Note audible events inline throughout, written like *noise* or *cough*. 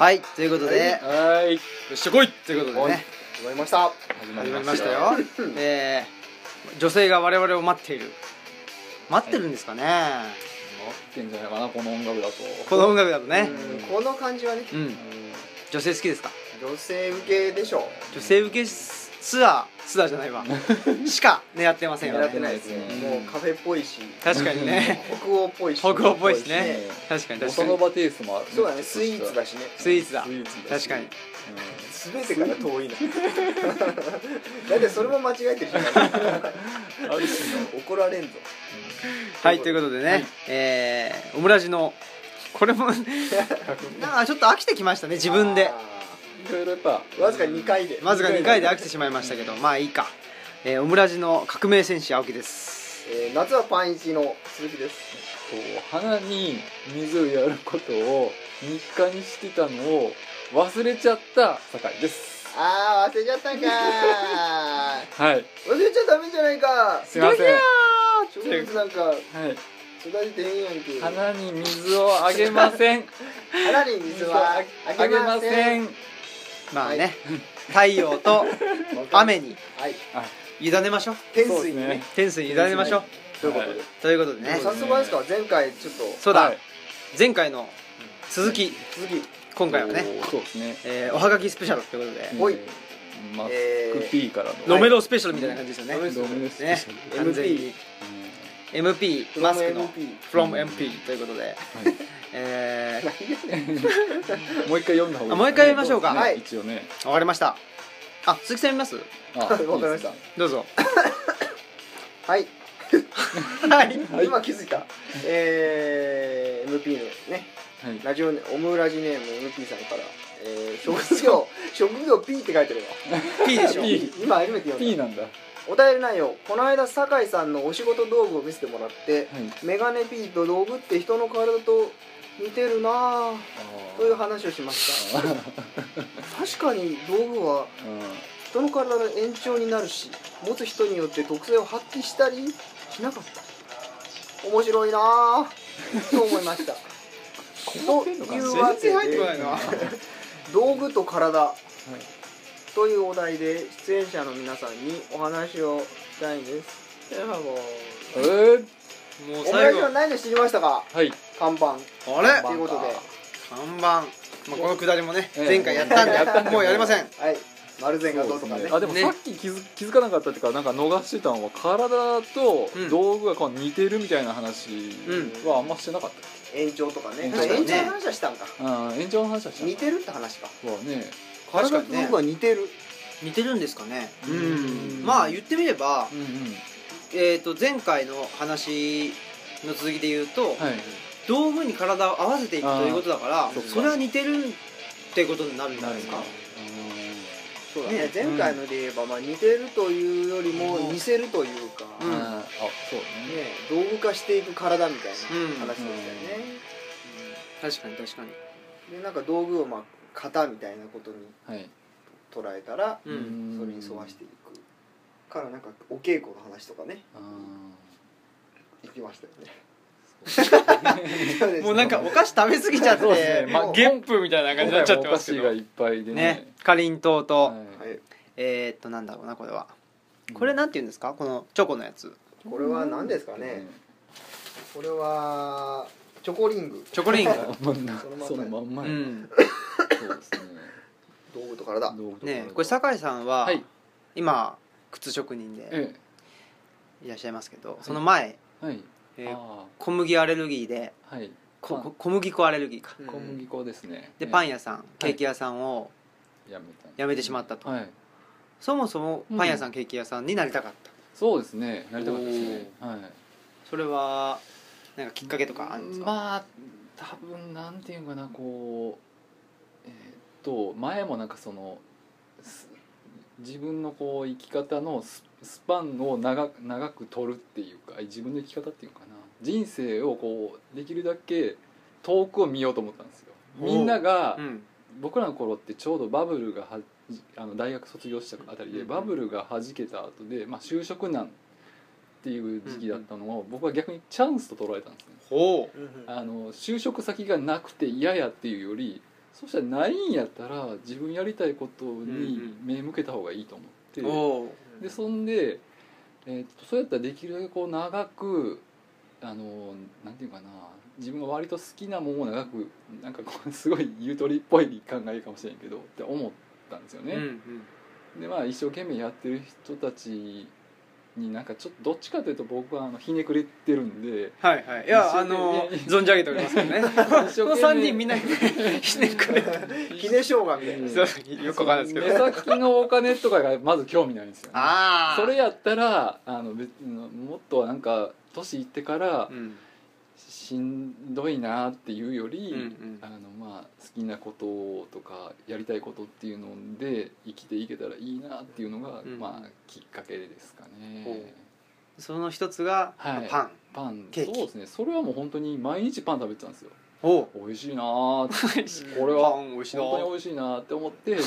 はいということで、はい。よっしゃ来いということでね。始まりました。始始まりましたよ。えー、女性が我々を待っている。待ってるんですかね、待ってんじゃないかなこの音楽だと。この音楽だとね。うんこの感じはね。うん。女性好きですか？女性受けでしょ女性受けツアーツアーじゃないわ。*laughs* しか狙ってませんよ狙ってねないですね。うん。もうカフェっぽいし。確かにね。北欧っぽいし。北欧っぽいしね。ね。確かに確かに。バテイストもある。そうだね。スイーツだしね。スイーツだ。スイーツだし。確かに。全てから遠いな。*laughs* だってそれも間違えてるじゃんうんあるし怒られんぞ。はいということでね、えー、オムラジのこれも *laughs* なんかちょっと飽きてきましたね自分で。あいろいろやっぱーわずか2回で。まずが2回で飽きてしまいましたけどまあいいか、えー、オムラジの革命戦士青木です。えー夏はパン一の鈴木です。こう花に水をやることを日課にしてたのを忘れちゃった酒井です。あー忘れちゃったんか。ー *laughs* はい。忘れちゃダメじゃないか。すいません。は植物なんかい。育ててへんやんけ花に水をあげません。*laughs* 花に水はああげませんまあね、太陽と *laughs* 雨に。はい。委ねましょう。天水にね。天水に委ねましょう。ということで。ということでね。早速あれですか？前回ちょっと。そうだ、はい。前回の続き。続き。今回はね、そうですね。えーおはがきスペシャルということで、ほい。うんマスえー。ク P からの。ロメロスペシャルみたいな感じですよね、ロメロロメロスペねシャル。完全に MP マスクの from MP ということで、はいえもう一回読んだ方がいいですね。あもう一回読みましょうか。ねはい。一応ね。ー、わかりました。あ鈴木さん読みます？あ *laughs* わかりました。どうぞ。*laughs* はい。*laughs* はい。はい。今気づいた。えー MP のねはい。ラジオネオムラジネーム MP さんからえー職業職業 P って書いてるわ。P でしょ。P 今初めて読ん P だなんだ。はお便り内容。この間酒井さんのお仕事道具を見せてもらってい。メガネ P と道具って人の体と似てるなぁという話をしました。*laughs* 確かに道具は人の体の延長になるし持つ人によって特性を発揮したりしなかった。面白いなぁと思いました。というわけで *laughs* 道具と体。というお題で出演者の皆さんにお話をしたいんです。ではもう。えー？もう最後。ジは何で知りましたか？はい看板。あれ？ということで。看板、まあ、このくだりもねええ。前回やったんでやったんでもうやりません。はい。丸善がどうとかね。あでもね。さっき気づ気づかなかったっていうかなんか逃してたのは体とうん。道具がこう似てるみたいな話はあんましてなかっ延長とかね。延長延長の話はしたんか。た、うん、延長の話はした。似てるって話か。そうね。確かにね。体と道具は似てる。似てるんですかね。ううんん。まあ言ってみれば、うんうん。えー、と前回の話の続きで言うと、はい道具に体を合わせていくということだからそっか。それは似てるってことになるんじゃないですか？そうだね。ね前回ので言えば、まあ、似てるというよりもうん。似せるというか、うん。ね、ああそうね。道具化していく体みたいなうん。話でしたよね、確かに確かに。でなんか道具をまあ型みたいなことにはい。捉えたら、うん。それに沿わしていく。からなんかお稽古の話とかね。あ行きましたよねもうなんかお菓子食べ過ぎちゃって、そうですね。まあゲップみたいなー感じになっちゃってお菓ますけど。子がいっぱいでね。ねかりんとうと、はい。はい、えー、っとなんだろうなこれは。これなんて言うんですか？このチョコのやつ。これは何ですかね、これはチョコリング。チョコリング。そのまんまそのまんまや。うん。そうですね。道具と体ねこれ酒井さんは、はい。今靴職人でえいらっしゃいますけど、その前、えはいえーあ。小麦アレルギーであはい。小麦粉アレルギーか、うん。小麦粉ですね。でパン屋屋さん、ケーキ屋さんをやめた。辞めてしまったと、はい。そもそもパン屋さん、ケーキ屋さんになりたかった。そうですね。なりたかったですね。はい。それはなんかきっかけとかあるんですか、まあ多分なんていうかなこうえーっと前もなんかそのす自分のこう生き方のススパンを長く長く取るっていうか自分の生き方っていうかな。人生をこうできるだけ遠くを見ようと思ったんですよ。みんながうん。僕らの頃ってちょうどバブルがはあの大学卒業したあたりでうんバブルが弾けた後で、まあ、就職難っていう時期だったのを僕は逆にチャンスと捉えたんですね。ほう。あの就職先がなくて嫌やっていうよりそしたらないんやったら自分やりたいことに目向けた方がいいと思って、おうでそんで、えーっとそうやったらできるだけこう長くあのなんていうかな自分が割と好きなものを長くなんかこうすごいゆとりっぽい考えかもしれんけどって思ったんですよね。うんうんでまあ一生懸命やってる人たちになんかちょっとどっちかというと僕はあのひねくれてるんではいはい。いやあの命 *laughs* 存じ上げておりますけどね。こ *laughs* の3人みんなひねくれ *laughs* ひねしょうがみたいな。よくわかんないですけ目ど先のお金とかがまず興味ないんですよ、ね、ああそれやったらあの別もっとなんか年いってからうんしんどいなっていうより、うんうん。あのまあ好きなこととかやりたいことっていうので生きていけたらいいなっていうのが、うん。まあきっかけですかほね。その一つがはい。パン。パン。ケーキ。そうですね。それはもう本当に毎日パン食べてたんですよ。おう。美味しいな *laughs* これパは本当に美味しいなって思って *laughs* で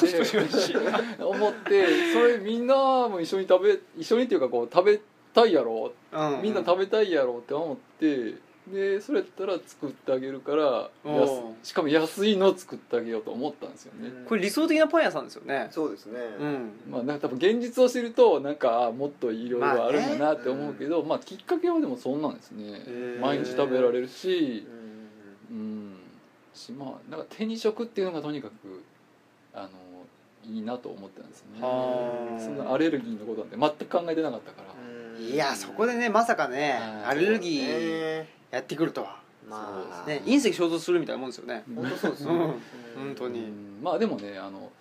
思ってそれみんなも一緒に食べ一緒にっていうかこう食べたいやろ。うん。みんな食べたいやろって思ってでそれやったら作ってあげるからお安うしかも安いのを作ってあげようと思ったんですよね、これ理想的なパン屋さんですよね。そうですね。うん。まあなんか多分現実を知るとなんかあもっといろいろあるんだなって思うけど、まあきっかけはでもそんなんですね。へー。毎日食べられるし。うん。うん。しまあなんか手に職っていうのがとにかくあのいいなと思ってたんですよね。はあ。そんなアレルギーのことなんて全く考えてなかったから、いやそこでねまさかねはい。アレルギーーやってくるとは。まあ。ね。隕石衝突するみたいなもんですよね。本当そうですね。うん。うん。本当に。うん。まあでもねあの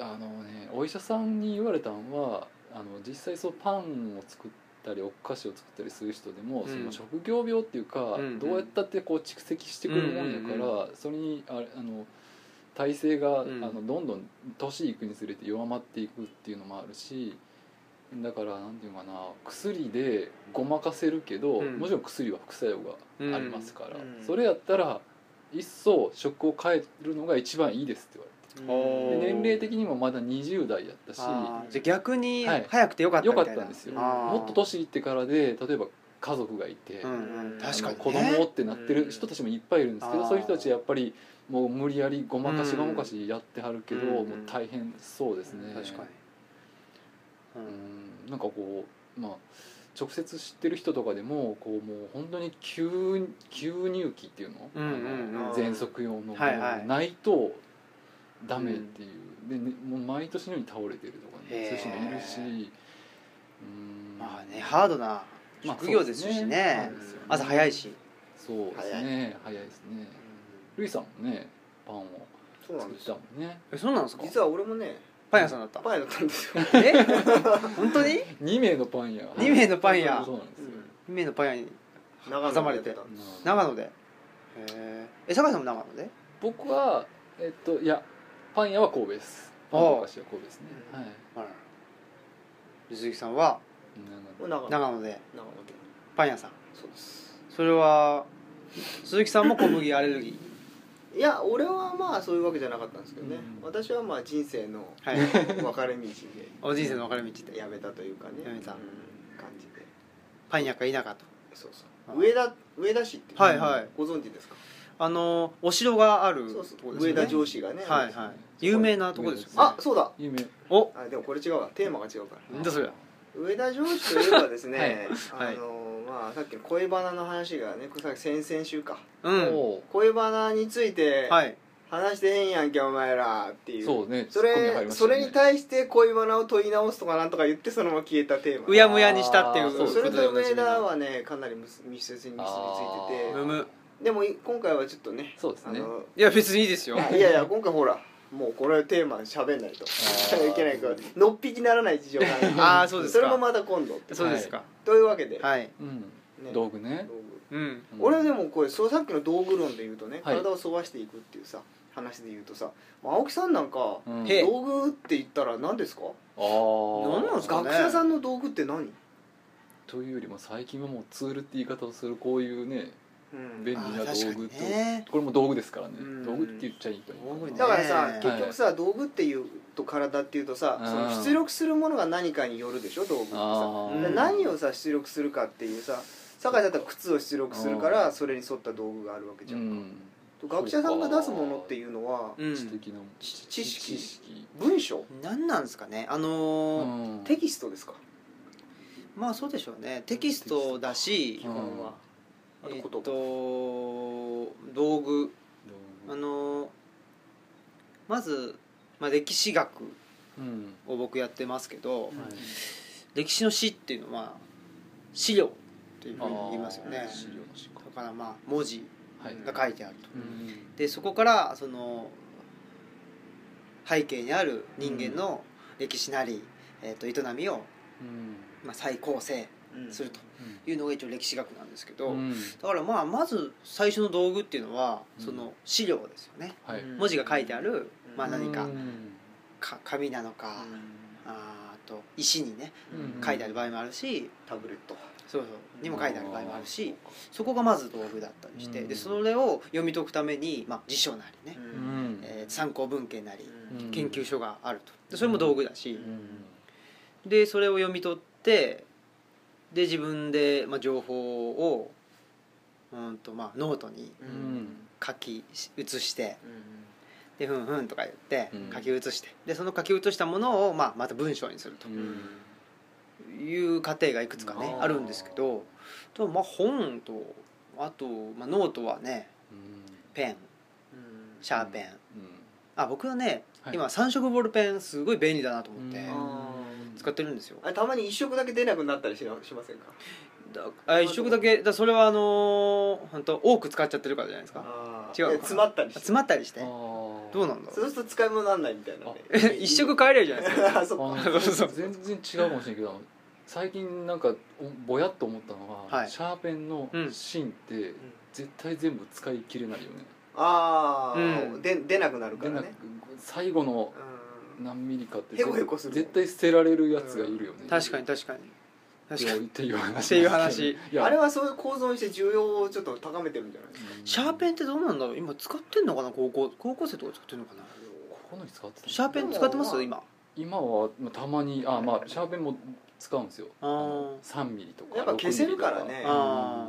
あのねお医者さんに言われたのはあの実際そうパンを作ったりお菓子を作ったりする人でも、うん。その職業病っていうか、うん。どうやったってこう蓄積してくるもんやから、うん。それにあれあの体勢が、うん。あのどんどん年いくにつれて弱まっていくっていうのもあるしだからなんていうのかな薬でごまかせるけど、うん。もちろん薬は副作用がありますから、うん。それやったら一層食を変えるのが一番いいですって言われて。おーで年齢的にもまだ20代やったしじゃあ逆にはい早くてよかったよかみたいな。ったんですよ。もっと年いってからで例えば家族がいて、うん確かにね。子供ってなってる人たちもいっぱいいるんですけど、うんそういう人たちやっぱりもう無理やりごまかしうんごまかしやってはるけど、うん。もう大変そうですね、確かにうん。なんかこうまあ直接知ってる人とかでもこうもう本当に吸吸入器っていうの,、うんうん喘息用の、はいはい。ないとダメっていう、でねもう毎年のように倒れてるとかねそういう人もいるしうん。まあねハードなまあ職業ですしね。そうですよね。朝早いし。そうですね。早い。ですね。ルイさんもねパンを作ったそうなんですよ。もんね。えそうなんですか？実は俺もねパン屋さんだった。パン屋だったんですよ。え？本当に？2名のパン屋。二名のパン屋。そうなんですよ、2名のパン屋に長挟まれて。長野で。へええ酒井さんも長野で？僕はえっといやパン屋は神戸です。ああ。パンのお菓子は神戸ですね。うん。はい。あら。鈴木さんは？長野。長野。で。長野でパン屋さん。そうです。それは鈴木さんも小麦アレルギいや俺はまあそういうわけじゃなかったんですけどね、うん。私はまあ人生のーはい。分かれ道で。*laughs* お人生の分かれ道で。やめたというかね。やめた。うん感じで。パン屋か否かと。そうそあう。上田上田市ってはいはい。ご存知ですか？あのお城があるそうそう。とこですよね。上田城市がね。はいはい。有名なとこですよね。あそうだ。有名。お。あでもこれ違うわ。テーマが違うから。なんだそれ。上田城市といえばですね、*laughs* はい。あのまあさっきの恋バナの話がねさっき先々週か。うん。恋バナについてはい。話してへんやんけお前らっていう。そうね。そツッコミ入りれましたね。それに対して恋バナを問い直すとかなんとか言ってそのまま消えたテーマうやむやにしたっていう。あー。そうそれと上田ははねかなり密密接に結びついてむむてでもい今回はちょっとねそうですね。あのいや別にいいですよ。いやいやいや今回ほらもうこれテーマで喋んないとーいけないからのっぴきならない事情があるあーそうですか。それもまた今度。ってそうですかというわけで、はい。うん。ね。道具ね。道具。うん。うん。俺でもこれそうさっきの道具論で言うとね、はい。体を沿わしていくっていうさ話で言うとさ青木さんなんか、うん。へえ道具って言ったら何ですか？あー。何なんですかね？学者さんの道具って何、というよりも最近はもうツールって言い方をするこういうねうん便利な道具と。にね。これも道具ですからね。うん。道具って言っちゃいいと思う道具ね。だからさ、ね結局さ道具っていうと体っていうとさ、うん。その出力するものが何かによるでしょ道具ってさ。何をさ出力するかっていうさ酒井だったら靴を出力するからそれに沿った道具があるわけじゃんか、うん。学者さんが出すものっていうのはうん。知的な知知識。知識。文章。何なんですかね。あのーうん。テキストですか？まあそうでしょうね。テキストだし基本はえっと道具。あのーまず、まあ、歴史学うん。を僕やってますけど、はい。歴史の史っていうのは資料っていうふうに言いますよね。だからまあ文字はい。が書いてあると。うん。でそこからその背景にある人間の歴史なり、えー、と営みを、うん。まあ、再構成うんするというのが一応歴史学なんですけど、うん。だからまあまず最初の道具っていうのはうん。その資料ですよね、文字が書いてある、うん。まあ、何かうん。か紙なのか、あと石にねうん。書いてある場合もあるし、タブレットそうそう。にも書いてある場合もあるしそこがまず道具だったりして、うん。でそれを読み解くために、まあ、辞書なりね、うん。えー参考文献なり、うん。研究所があると。でそれも道具だし、うん。でそれを読み取ってで自分で、まあ、情報をうんと、まあ、ノートにうん。書き写してでふんふんとか言ってうん。書き写してでその書き写したものを、まあ、また文章にすると。いう過程がいくつかねあるんですけどでもまあ本とあと、まあ、ノートはねペンシャーペン。あ僕はねはい。今3色ボールペンすごい便利だなと思って。うん使ってるんですよ。あれたまに一色だけ出なくなったりしなしませんか？だあ一色だけだそれはあのー本当多く使っちゃってるからじゃないですか。あ違う詰まったりして？詰まったりして。どどうなんだろそうすると使い物にならないみたいなね。う一色変えれるじゃないですか。*laughs* あそうそう全然違うかもしれんけど最近なんかおぼやっと思ったのは、はい。シャーペンのうん。芯って絶対全部使い切れないよね、ああ、うん。で出なくなるからね。最後のうん何ミリかってへこへこする絶対捨てられるやつがいるよね、確かに確かに。確かに。っていう話。っていう話。あれはそういう構造にして需要をちょっと高めてるんじゃないですか。うんシャーペンってどうなんだろう。今使ってんのかな？高校高校生とか使ってんのかな？この人使ってたシャーペン使ってます？今今。はまあたまにあまあシャーペンも使うんですよ。あー。3ミリとかやっぱ消せるからね。6ミリとあ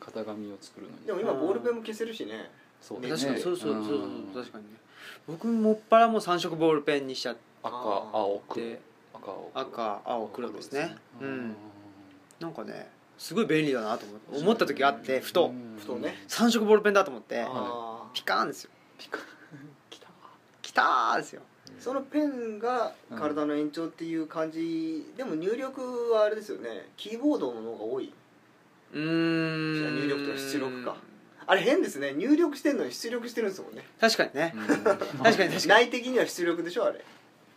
う型紙を作るのに。んでも今ボールペンも消せるしねそうだね。確かに。そうそうそうそう。うん。確かにね。僕もっぱらもう3色ボールペンにしちゃっ赤あー青黒て赤青黒ですね。ううん。ん。なんかねすごい便利だなと思って思った時があってふと。うん。ふとね。3色ボールペンだと思ってあピカーンですよ。ピカきたきたーですよ。ーそのペンが体の延長っていう感じでも入力はあれですよね。キーボードの方が多い。うーん。入力とか出力かあれ変ですね。入力してんのに出力してるんですもんね。確かにね。うん。*laughs* 確かに確かに。内的には出力でしょあれ。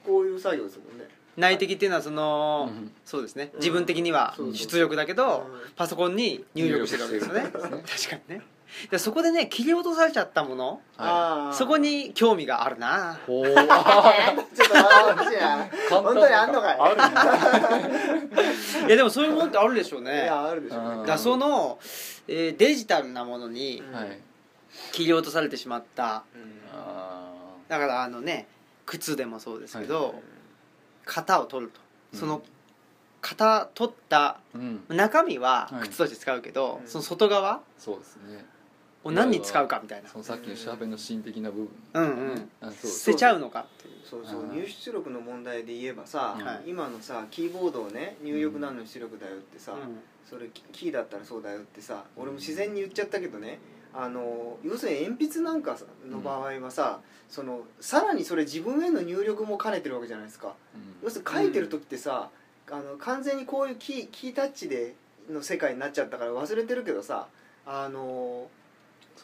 こういう作業ですもんね。内的っていうのはその、うん。そうですね。うん。自分的には出力だけど、うん。パソコンに入力してるわけですよね。確かにねでそこでね切り落とされちゃったもの。はあー。そこに興味があるな。ほう *laughs* ちょっと本当にあんのかい。あるね。*laughs* いやでもそういうものってあるでしょういねやあるでしょううん。ねだその、えーデジタルなものに切り落とされてしまった。うん。あだからあのね靴でもそうですけど、は型を取ると。うん。その型取った中身ははい。靴として使うけど、うん。その外側そうですねを何に使うかみたいな。そのさっきのシャーペンの芯的な部分。うんうん。あそう。捨てちゃうのか。っていうそう。そう入出力の問題で言えばさ、はい。今のさキーボードをね入力なのに出力だよってさ、うん。それキキーだったらそうだよってさ俺も自然に言っちゃったけどねあの要するに鉛筆なんかの場合はさ、そのさらにそれ自分への入力も兼ねてるわけじゃないですか。うん。要するに書いてる時ってさ、あの完全にこういうキーキータッチでの世界になっちゃったから忘れてるけどさあの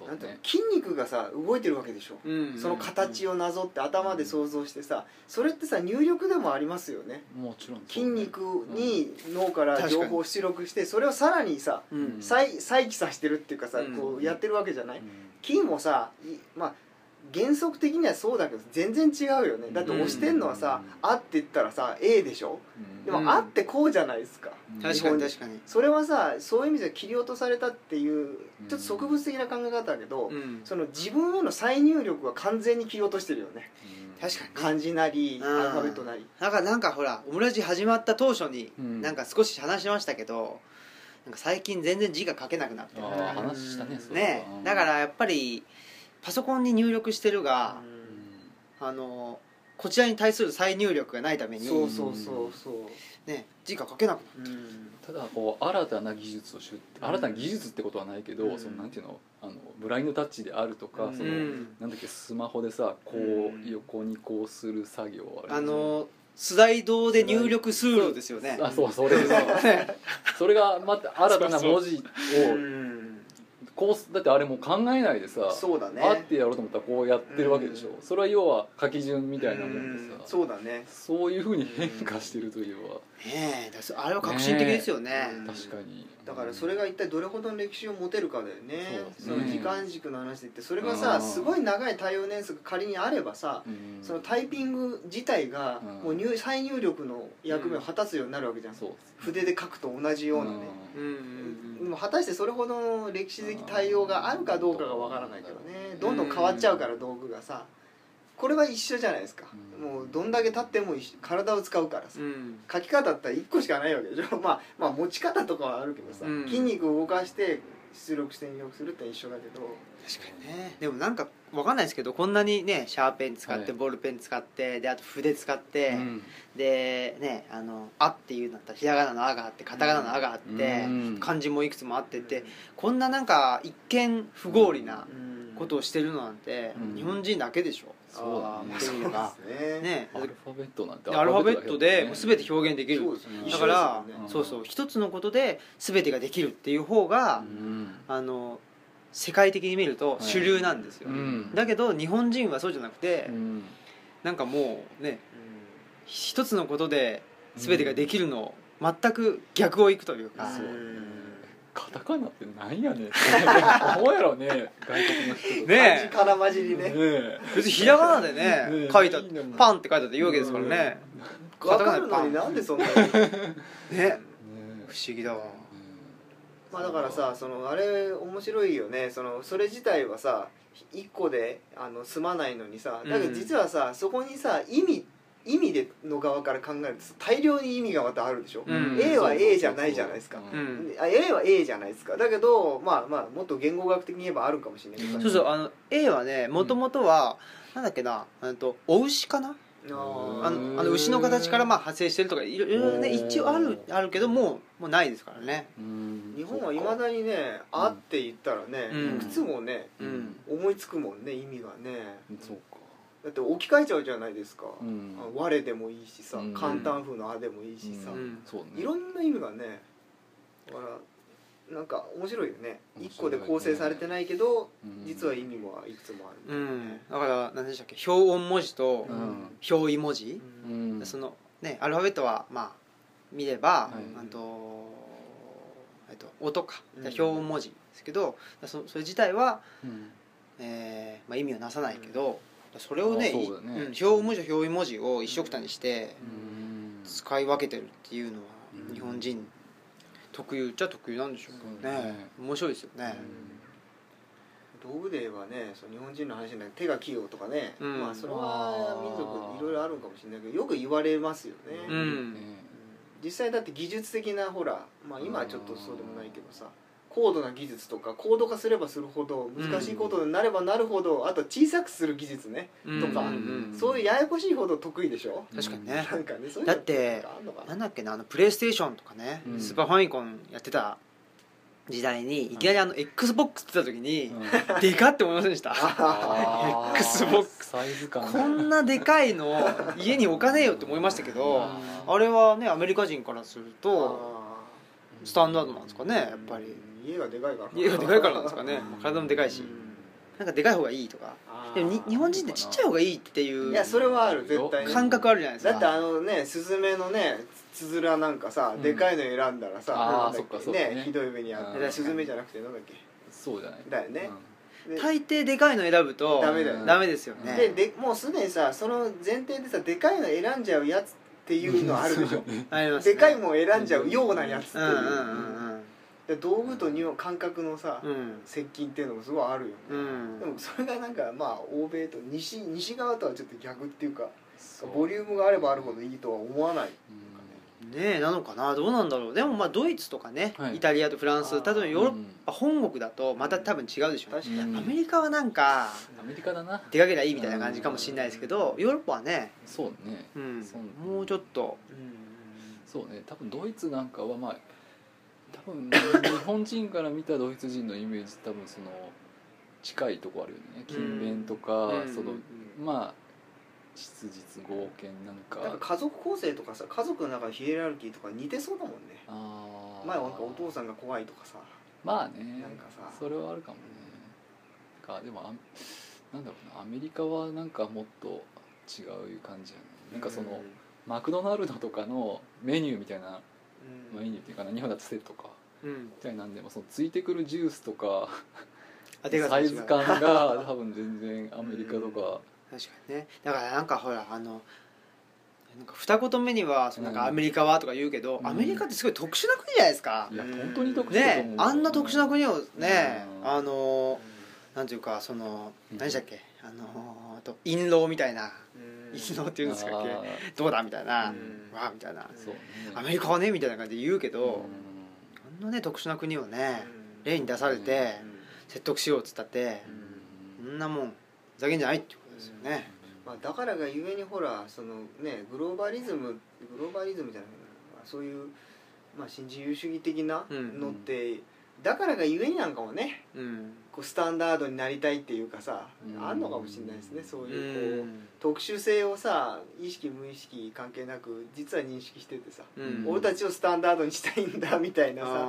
なんていう筋肉がさ動いてるわけでしょ、うんその形をなぞって頭で想像してさそれってさ入力でもありますよね。もちろんそう筋ね肉に脳から情報を出力してそれをさらにさうん。再再起させてるっていうかさうん。こうやってるわけじゃない？うん。筋もさいまあ原則的にはそうだけど全然違うよね。だって押してんのはさ「あ」って言ったらさ「A」でしょ？うん。でも「うん。あ」ってこうじゃないですか。うん。確かに確かに。それはさそういう意味では切り落とされたっていううん。ちょっと植物的な考え方だけどうん。その自分への再入力は完全に切り落としてるよね。うん。確かに。漢字なりうん。アルファベットなり。なんかなんかほらオムラジ始まった当初にうん。なんか少し話しましたけどなんか最近全然字が書けなくなってる。話したねねだからやっぱりパソコンに入力してるが、あのこちらに対する再入力がないためにそうそうそうそう。ね、字が書けなくなるうん。ただこう新たな技術をしゅ新たな技術ってことはないけど、うん。そのなんていうのあのブラインドタッチであるとか、うん。そのうんなんだっけスマホでさこう、うん。横にこうする作業あのスライドで入力ツールですよね。あそうそれです。*laughs* それがまた新たな文字をうんこうだってあれもう考えないでさそうだね。あってやろうと思ったらこうやってるわけでしょ、うん。それは要は書き順みたいなもんうんでさ、そうだね。そういうふうに変化してるといえば、ねえあれは革新的ですよね。うん。確かに。だからそれが一体どれほどの歴史を持てるかだよね。その時間軸の話で言ってそれがさうん。すごい長い対応年数が仮にあればさうん。そのタイピング自体がうん。もう入再入力の役目を果たすようになるわけじゃん。そう筆で書くと同じようなね。うん。うん。でも果たしてそれほどの歴史的対応があるかどうかがわからないけどね。どんどん変わっちゃうから道具がさこれは一緒じゃないですか。うん。もうどんだけ経っても体を使うからさうん。書き方って1個しかないわけでしょ。*laughs* まあまあ持ち方とかはあるけどさ、うん。筋肉を動かして出力して入力するって一緒だけど。確かにね。でもなんかわかんないですけどこんなにねシャーペン使って、はい。ボールペン使ってであと筆使って、うん。でねあの「あ」っていうんだったらひらがなの「あ」があってカタカナの「あ」があって、うん。漢字もいくつもあってってこんななんか一見不合理なうんことをしてるのなんて、うん。日本人だけでしょ、そうだね。そうですね。ね。アルファベットなんてでアルファベットで全て表現できる。そうですうんだから、そうそう一つのことで全てができるっていう方が、うん。あの世界的に見ると主流なんですよ、うん。だけど日本人はそうじゃなくて、うん。なんかもうねうん。一つのことで全てができるの全く逆をいくというか、うんカタカナってなんやねん。思うやろね外国の人と。かね漢字から混じりね。ねえ。別にひらがなでね書いたいいねもうパンって書いたっていいわけですからね、分かるのになんでそんなね。不思議だわ。まあだからさそのあれ面白いよね。そのそれ自体はさ一個であの済まないのにさ。だけど実はさ、そこにさ意味意味での側から考えると大量に意味がまたあるでしょ、うん。A は A じゃないじゃないですか。うん。A は A じゃないですか。だけどまあまあもっと言語学的に言えばあるかもしれないけど。そうそうあの A はねもともとは、なんだっけなあとお牛かな？あのあの牛の形からまあ派生してるとかいろいろね一応あるあるけどもうもうないですからね。うん。日本はいまだにね「あ」って言ったらね、うん。いくつもねうん。思いつくもんね意味がね。そうかだって置き換えちゃうじゃないですか「うん。あ我」でもいいしさ、うん。簡単風の「あ」でもいいしさ、うん。そうね。いろんな意味がねだからなんか面白いよね。一個で構成されてないけど、うん。実は意味はいくつもあるうん。だから何でしたっけ？表音文字とうん。表意文字、うん。そのねアルファベットはまあ見れば、はい。あとえっと音か。うん。表音文字ですけどそそれ自体は、うん。えーまあ、意味をなさないけどそれをねね。いうん表音文字と表意文字を一緒くたにしてうん。使い分けてるっていうのはうん日本人特有っちゃ特有なんでしょうかね。そうね。面白いですよね、道具で言えばねその日本人の話じゃない手が器用とかね、うん。まあそれは民族いろいろあるかもしれないけどよく言われますよね、うん。うん。実際だって技術的なほら、まあ、今はちょっとそうでもないけどさ高度な技術とか高度化すればするほど難しいことになればなるほど、あと小さくする技術ね、うん。とか、うん。そういうややこしいほど得意でしょ、確かにね。なんかねそういうのだってなんだっけなあのプレイステーションとかね、うん。スーパーファミコンやってた時代にいきなりあの XBOX って言った時に、うん。でかって思いませんでした？*laughs* Xbox サイズ感。こんなでかいの家に置かねえよって思いましたけどあれはねアメリカ人からするとあスタンダードなんですかねーやっぱり家がでかいから。家がでかいからなんですかね。まあ体もでかいし。うん。なんかでかい方がいいとか。でもに日本人ってちっちゃい方がいいっていういやそれはある絶対に。感覚あるじゃないですか。だってあのねスズメのねつづらなんかさ、うん。でかいの選んだらさ、ね。ねひどい目にあって。うん。スズメじゃなくてなんだっけ？そうじゃない。だよね。で大抵でかいの選ぶとダメだよね。ダメですよね。ででもうすでにさその前提でさでかいの選んじゃうやつっていうのあるでしょ。*laughs* ありますね。でかいもん選んじゃうようなやつっていう。う、んうんうんで道具とに感覚のさ、うん。うん接近っていうのもすごいあるよね、うん。でもそれがなんかまあ欧米と西西側とはちょっと逆っていうかボリュームがあればあるほどいいとは思わないうん。ねえなのかな？どうなんだろう？でもまあドイツとかね、はい。イタリアとフランス例えばヨーロッうんパ本国だとまた多分違うでしょ。うアメリカはなんかアメリカだな。出かけりゃいいみたいな感じかもしれないですけどヨーロッパはね、そうね。うん。そうもうちょっと。そうね。多分ドイツなんかはまあ多分日本人から見たドイツ人のイメージ多分その近いとこあるよね。勤勉とか、うん。そのまあ質実剛健なんか。なんか家族構成とかさ家族の中のヒエラルキーとか似てそうだもんね。あー。前はなんかお父さんが怖いとかさ。まあね。なんかさ。それはあるかもね。かでもあなんだろうな。アメリカはなんかもっと違う感じやななんかその、マクドナルドとかのメニューみたいな、うん。メニューっていうかな日本だとセットか。うん。みたいなんでもそのついてくるジュースとかあでかさサイズ感が多分全然アメリカとか。*laughs* 確かにね。だからなんかほらあのなんか二言目にはそのなんうんかアメリカはとか言うけど、うん。アメリカってすごい特殊な国じゃないですか。い、やうん。本当に特殊だと思う。ねあんな特殊な国をね、うん。あのなんていうかそのうん。何でしたっけ？あのと印籠みたいな。うん印籠っていうんですか？っあけー。どうだ？みたいな、うん。わあみたいな。そう。ねアメリカはねみたいな感じで言うけど、うんあんなね特殊な国をねうん。例に出されてうん。説得しようっつったってうん。そんなもんふざけんじゃないってことですよね、まあ、だからがゆえにほらそのねグローバリズムグローバリズムじゃないな。そういう、まあ、新自由主義的なのって、だからがゆえになんかもねうん。こうスタンダードになりたいっていうかさ、うん。あんのかもしれないですねそうういうこう、ん。特殊性をさ意識無意識関係なく実は認識しててさ、うん。俺たちをスタンダードにしたいんだみたいなさ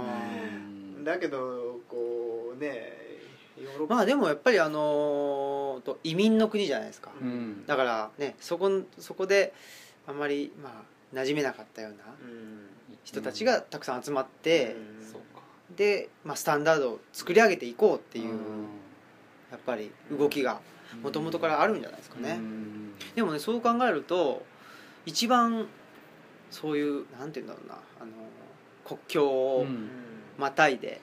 だけどこうねまあでもやっぱりあのーと移民の国じゃないですか、うん。だからねそこそこであんまりまあ馴染めなかったようなうん。人たちがたくさん集まって、うんで、まあ、スタンダードを作り上げていこうっていう、うん。やっぱり動きがもともとからあるんじゃないですかね、うん。でもねそう考えると一番そういうなんて言うんだろうなあの国境をうん。またいで、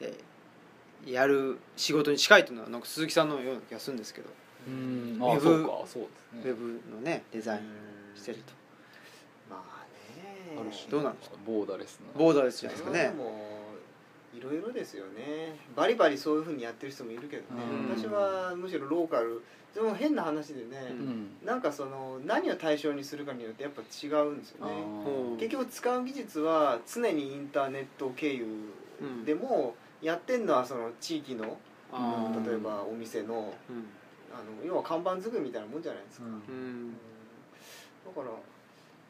えーやる仕事に近いというのはなんか鈴木さんのような気がするんですけど、うん。ウェブウェブのねデザインしてると、まあね。どうなんですか？ボーダレスな。ボーダーレスじゃないですかね。それはでもいろいろですよね。バリバリそういうふうにやってる人もいるけどね。うん。私はむしろローカル。でも変な話でね、うん。なんかその何を対象にするかによってやっぱ違うんですよね。うん結局使う技術は常にインターネット経由うん。でもやってんのはその地域のあー。例えばお店のうん。あの要は看板作りみたいなもんじゃないですか、うん。うん。だからど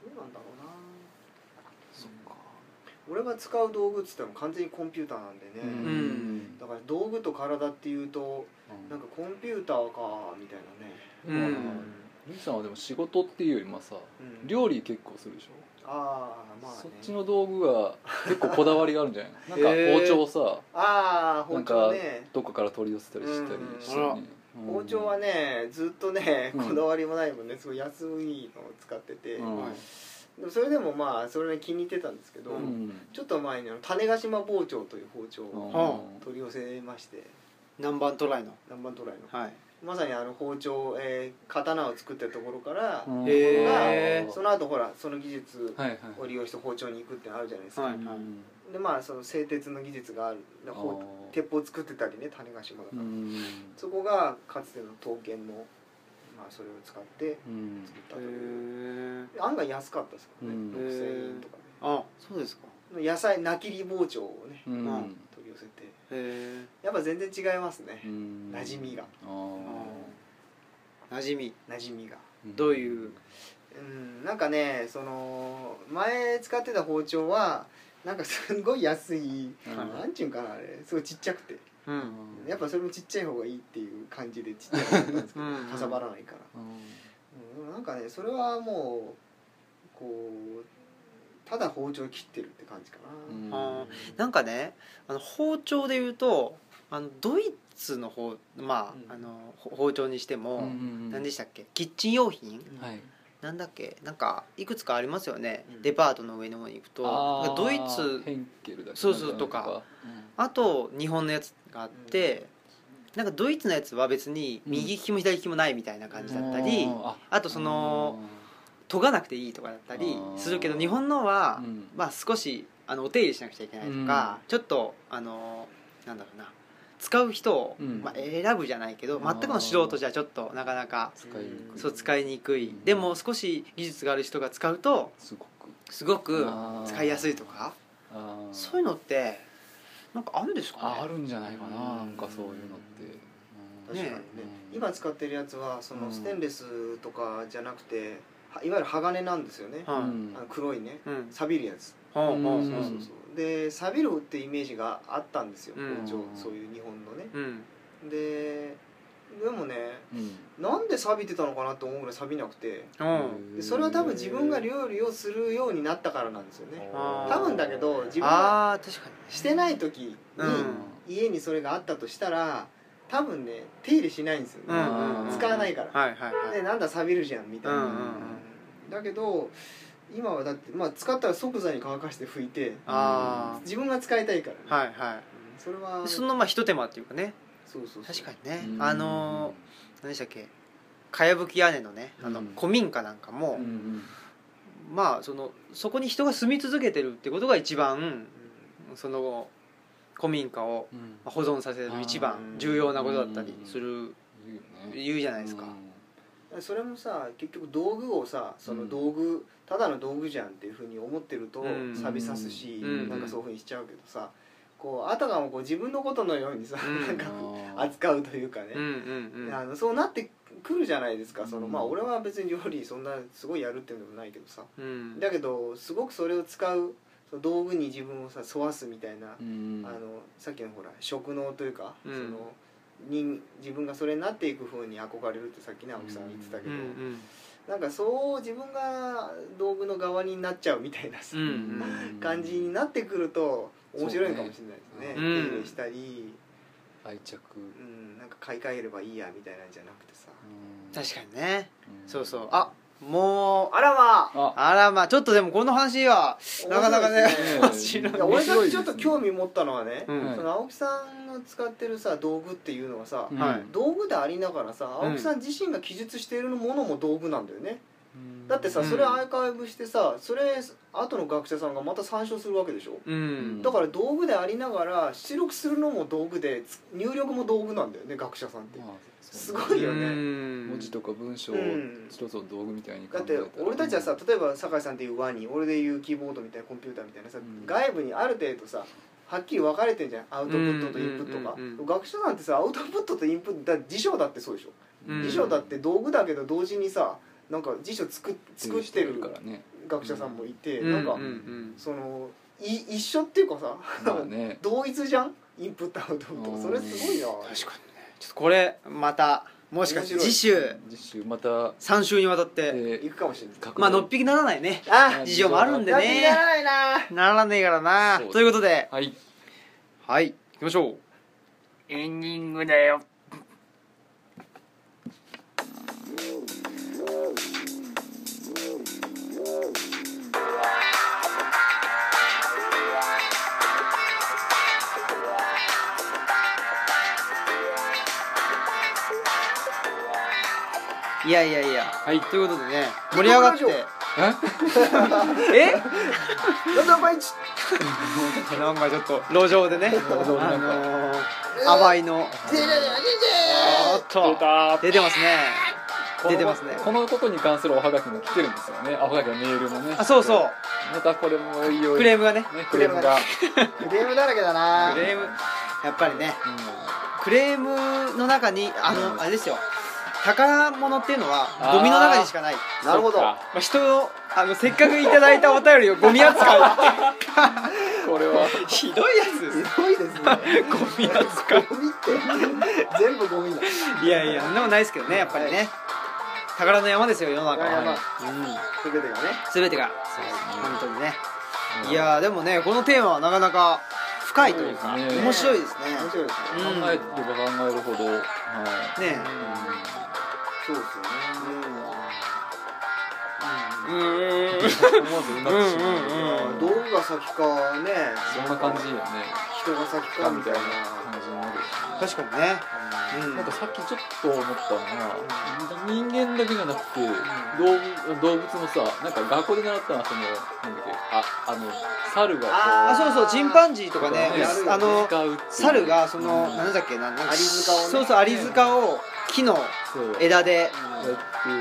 うなんだろうな俺が使う道具っつっても完全にコンピューターなんでね、ん。だから道具と体っていうとなんかコンピューターかみたいなね。うん。兄さんはでも仕事っていうよりもさうん。料理結構するでしょ？ああまあね。そっちの道具が結構こだわりがあるんじゃない？の *laughs* なんか包丁さああ包丁ね。どっかから取り寄せたりしたり。してねうん。うん。包丁はねずっとねうん。こだわりもないもんね。すごい安いのを使ってて、うん。はいでもそれでもまあそれに気に入ってたんですけど、うん。ちょっと前にあの種子島包丁という包丁をうん取り寄せまして。南蛮トライの。南蛮トライの。はい。まさにあの包丁、えー刀を作ってるところから、うん。へー。その後ほらその技術はいはいを利用して包丁に行くってのあるじゃないですか、はいうんでまあその製鉄の技術がある。鉄砲作ってたりね種子島だから、うん。そこがかつての刀剣の、まあ、それを使ってうん作ったへという。え案外安かったですからね、うん。6000円とかあそうですか。で野菜なきり包丁をね、うん。取り寄せて。やっぱ全然違いますね、うん。馴染みが。あ馴染み。馴染みが。ーどういう？うん。なんかねその前使ってた包丁はなんかすごい安い、うん。なんちゅうんかなあれ。すごいちっちゃくてうんやっぱそれもちっちゃい方がいいっていう感じでちっちゃい方がいいんですけどうんかさばらないから、うん。うん、なんかねそれはもうこうただ包丁切ってるって感じかな、うん。あなんかねあの包丁で言うとあのドイツの方まあ,、うん。あのほ包丁にしても、うん。何でしたっけ？キッチン用品？うん。はいなんだっけ？なんかいくつかありますよね、うん。デパートの上の方に行くと。ドイツヘンケルだっけ？そうそうとか。うん。あと日本のやつがあって、なんかドイツのやつは別に右利きも左利きもないみたいな感じだったり、うん。ああとその研がなくていいとかだったりするけど日本のは、うん。まあ、少しあのお手入れしなくちゃいけないとか、ちょっとあのなんだろうな使う人を、うん。まあ、選ぶじゃないけどあー。全くの素人じゃちょっとなかなか使いにくい。そう使いにくい、うん。でも少し技術がある人が使うとすごく。すごく使いやすいとかそういうのってなんかあるんですかね？ああるんじゃないかなうん。なんかそういうのって。確かにね。ね今使ってるやつはそうん。のステンレスとかじゃなくてはいわゆる鋼なんですよね、はい。うん。あの黒いね。うん。錆びるやつ、そうそうそうで錆びるってイメージがあったんですよ、うん。一応そういう日本のね。うん。ででもねうん。なんで錆びてたのかなと思うぐらい錆びなくて。うん。でそれは多分自分が料理をするようになったからなんですよね。多分だけど自分があー確かにしてない時にうん。家にそれがあったとしたら多分ね手入れしないんですよね、使わないから、はいはいはい。でなんだ錆びるじゃんみたいな、うんうんうん。だけど今はだって、まあ、使ったら即座に乾かして拭いてあ自分が使いたいからね、あはいはうんそれは。いそのまあ一手間っていうかね。そうそうそう。確かにね。うん。あのー何でしたっけ？かやぶき屋根のねあのうん古民家なんかも、うんうん。まあそのそこに人が住み続けてるってことが一番その古民家を保存させる一番うん重要なことだったりする。言うよね言うじゃないですか。うんそれもさ結局道具をさその道具、ただの道具じゃんっていうふうに思ってるとうん。錆びさすし、うん。なんかそういうふうにしちゃうけどさこうあたかもこう自分のことのようにさ、うん。なんか扱うというかね、うんうんうん。あのそうなってくるじゃないですかその、うん。まあ俺は別に料理そんなすごいやるっていうのでもないけどさ。うん。だけどすごくそれを使う道具に自分をさ沿わすみたいな、うん。あのさっきのほら職能というか、うん。その人自分がそれになっていくふうに憧れるってさっきね青木さんが言ってたけど、うんうん。なんかそう自分が道具の側になっちゃうみたいなさ、うんうん *laughs* 感じになってくると面白いかもしれないですね。ね。手入れしたり、愛着。うん、なんか買い替えればいいやみたいなんじゃなくてさ。確かにね。うん。そうそう。あもうあらま。あ。らま。あちょっとでもこの話はなかなかね面白いい俺がちょっと興味持ったのはね、その青木さんの使ってるさ道具っていうのはさ、道具でありながらさうん青木さん自身が記述しているものも道具なんだよね、うんだってさうん。それアーカイブしてさそれ後の学者さんがまた参照するわけでしょ？うん。だから道具でありながら出力するのも道具でつ入力も道具なんだよね学者さんって。まあすごいよね。うん。文字とか文章をうん。一つの道具みたいに考だって俺たちはさ例えば酒井さんっていうワニ俺でいうキーボードみたいなコンピューターみたいなさ、うん。外部にある程度さはっきり分かれてんじゃん。アウトプットとインプットが、うんうん。うんうん学者なんてさアウトプットとインプットだ辞書だってそうでしょ、うん。辞書だって道具だけど同時にさなんか辞書作っ作ってるからね学者さんもいて、うんなんか、うんうんそのい一緒っていうかさ、まあね。*laughs* 同一じゃん？インプットアウトプットうん。それすごいな。確かにね。ちょっとこれまたもしかして次週。実習また3週にわたって。で行くかもしれない。まあのっぴきならないね。あ事情もあるんでなってなねらないな。ならねえからな。ということで。はい。はい。行きましょう。エンディングだよいやいやいや。はいということでね盛り上がって。*laughs* え？えどんどん毎日なんかちょっと路上でね。あのー、アバイの。出てるおっと。出てますね。出てますね。このことに関するおはがきも来てるんですよね。おはがきのメールもね。あそうそう。またこれもいよいよクレームがね。ねクレームが。クレームだらけだな。クレーム。やっぱりね。うクレームの中にあの、うん。あれですよ宝物っていうのはゴミの中にしかない。なるほど。まあ、人のあのせっかくいただいたお便りをゴミ扱い *laughs* これは。ひどいやつですひどいですね。ゴミ扱いゴミって全部ゴミだ。いやいやそんないですけどねやっぱりね。宝の山ですよ世の中は、山。うん、全てがね。全てが。そうですね。本当にね。いやーでもねこのテーマはなかなか深いというかね。面白いですね。面白いですね。うん。考えれば考えるほど。はい。ねそうですよねうーん。思わずうなってしまううん。うん。うが先かねそん。な感じよね人が先かみたいな感じになる確かにねうん。なん。かさっきちょっと思ったのが、人間だけじゃなくて動物動物もさなん。か学校で習ったのはそのなん。だっけああの猿がこうあそうそうチンパンジーとかねやるよねあの猿がその、うん。なん。だっけななん。かアリ塚をねそうそうアリ塚を木の枝で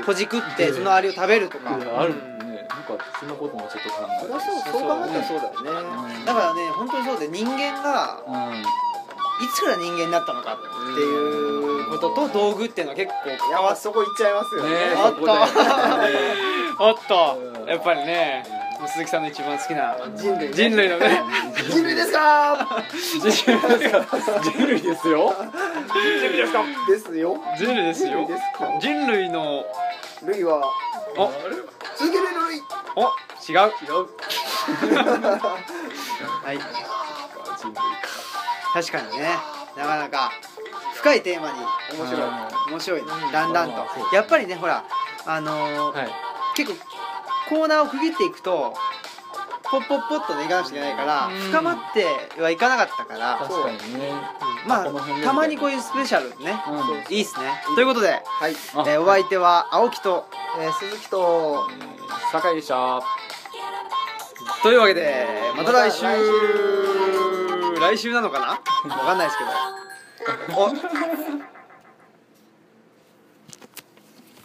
ほじくってそのアリを食べるとか、うん。あるね。なんかそんなこともちょっと考えて。そうそう考えたらそうだよね。うん。だからね本当にそうで人間がうん。いつから人間になったのかっていうことと道具っていうのは結構いやまあそこ行っちゃいますよね。あっそこで。*laughs* おっとうん。やっぱりね鈴木さんの一番好きな人類ね。人類のね。人類ですか。*laughs* 人類ですよ人。類ですかですよ。人類ですよ。人類ですか？人類の。類はお続けるの類。お違う。違う。*laughs* はい。人類確かにね。なかなか。深いテーマに。面白い。うん。面白いだんだんと。やっぱりねほらあのーはい。結構コーナーを区切っていくとポッポッポッとねいかなくちゃいけないからうん。深まってはいかなかったから。確かにね。まこの辺であたまにこういうスペシャルねうん。いいっすね。ということで、はい。あえーお相手は青木とえー鈴木と。酒井でした。というわけでまた来週。また来来週なのかな？わかんないですけど。*laughs* お。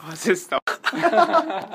忘れてた *laughs*